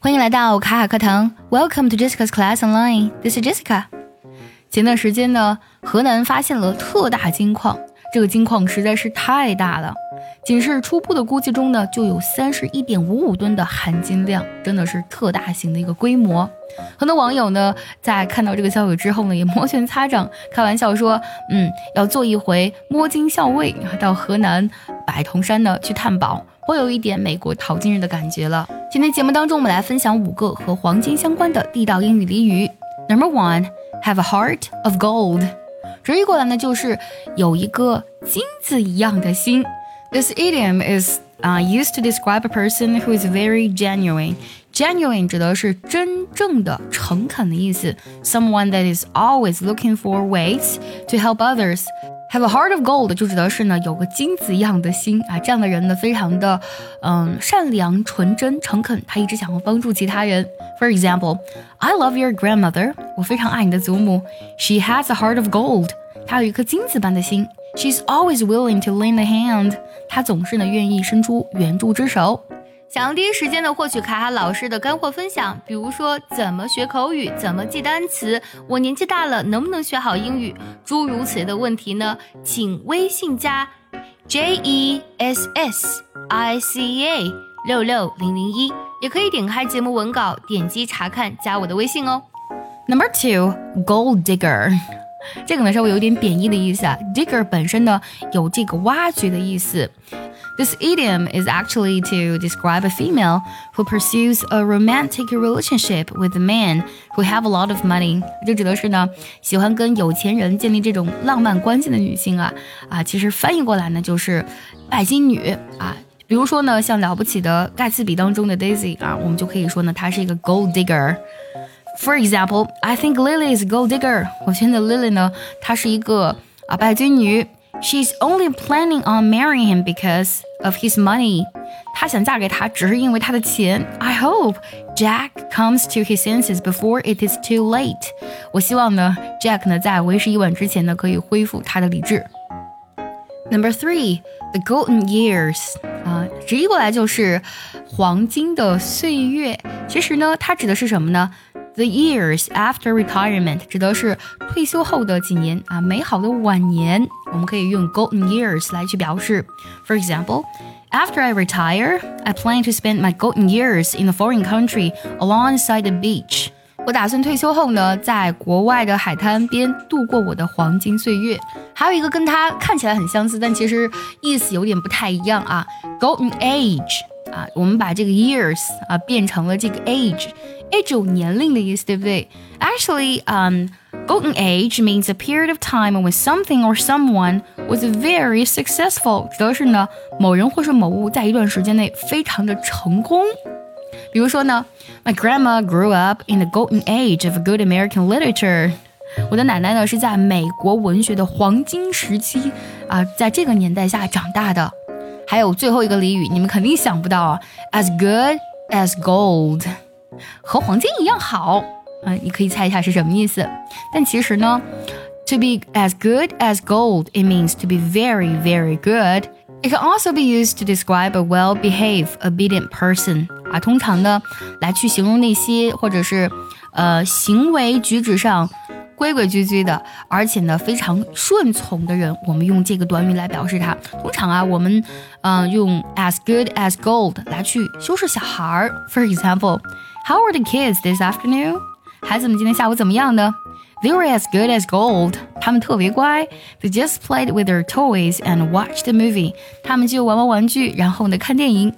欢迎来到卡卡课堂，Welcome to Jessica's Class Online. This is Jessica. 前段时间呢，河南发现了特大金矿，这个金矿实在是太大了，仅是初步的估计中呢，就有三十一点五五吨的含金量，真的是特大型的一个规模。很多网友呢，在看到这个消息之后呢，也摩拳擦掌，开玩笑说，嗯，要做一回摸金校尉，到河南百铜山呢去探宝。颇有一点美国淘金热的感觉了。今天节目当中，我们来分享五个和黄金相关的地道英语俚语。Number one, have a heart of gold，直译过来呢就是有一个金子一样的心。This idiom is 啊、uh,，used to describe a person who is very genuine. Genuine 指的是真正的、诚恳的意思。Someone that is always looking for ways to help others. Have a heart of gold 就指的是呢有个金子一样的心啊，这样的人呢非常的嗯善良、纯真、诚恳，他一直想要帮助其他人。For example, I love your grandmother，我非常爱你的祖母。She has a heart of gold，她有一颗金子般的心。She's always willing to lend a hand，她总是呢愿意伸出援助之手。想要第一时间的获取卡卡老师的干货分享，比如说怎么学口语，怎么记单词，我年纪大了能不能学好英语，诸如此类的问题呢？请微信加 J E S S I C A 六六零零一，也可以点开节目文稿，点击查看，加我的微信哦。Number two, gold digger，这个呢稍微有点贬义的意思啊。Digger 本身呢有这个挖掘的意思。This idiom is actually to describe a female who pursues a romantic relationship with a man who have a lot of money。这指的是呢，喜欢跟有钱人建立这种浪漫关系的女性啊啊，其实翻译过来呢就是拜金女啊。比如说呢，像了不起的盖茨比当中的 Daisy 啊，我们就可以说呢，她是一个 gold digger。For example, I think Lily is a gold digger。我觉得 Lily 呢，她是一个啊拜金女。 She's only planning on marrying him because of his money. 她想嫁给他只是因为他的钱。I hope Jack comes to his senses before it is too late. 我希望呢，Jack 呢在为时已晚之前呢可以恢复他的理智。Number three, the golden years 啊，直译过来就是黄金的岁月。其实呢，它指的是什么呢？The years after retirement 指的是退休后的几年啊，美好的晚年， 我们可以用 golden years 来去表示。For example, after I retire, I plan to spend my golden years in a foreign country alongside the beach. 我打算退休后呢，在国外的海滩边度过我的黄金岁月。还有一个跟它看起来很相似，但其实意思有点不太一样啊，golden age 啊，我们把这个 years 啊变成了这个 age。age 有年龄的意思，对不对？Actually, um, golden age means a period of time when something or someone was very successful，指的是呢某人或是某物在一段时间内非常的成功。比如说呢，My grandma grew up in the golden age of good American literature。我的奶奶呢是在美国文学的黄金时期啊，在这个年代下长大的。还有最后一个俚语，你们肯定想不到啊，as good as gold。和黄金一样好， 啊，你可以猜一下是什么意思？但其实呢，to be as good as gold it means to be very very good. It can also be used to describe a well-behaved, obedient person. 啊，通常呢，来去形容那些或者是呃行为举止上规规矩矩的，而且呢非常顺从的人，我们用这个短语来表示它。通常啊，我们嗯、呃、用 as good as gold 来去修饰小孩儿。For example. How are the kids this afternoon？ 孩子们今天下午怎么样呢？They were as good as gold。他们特别乖。They just played with their toys and watched the movie。他们就玩玩玩具，然后呢看电影。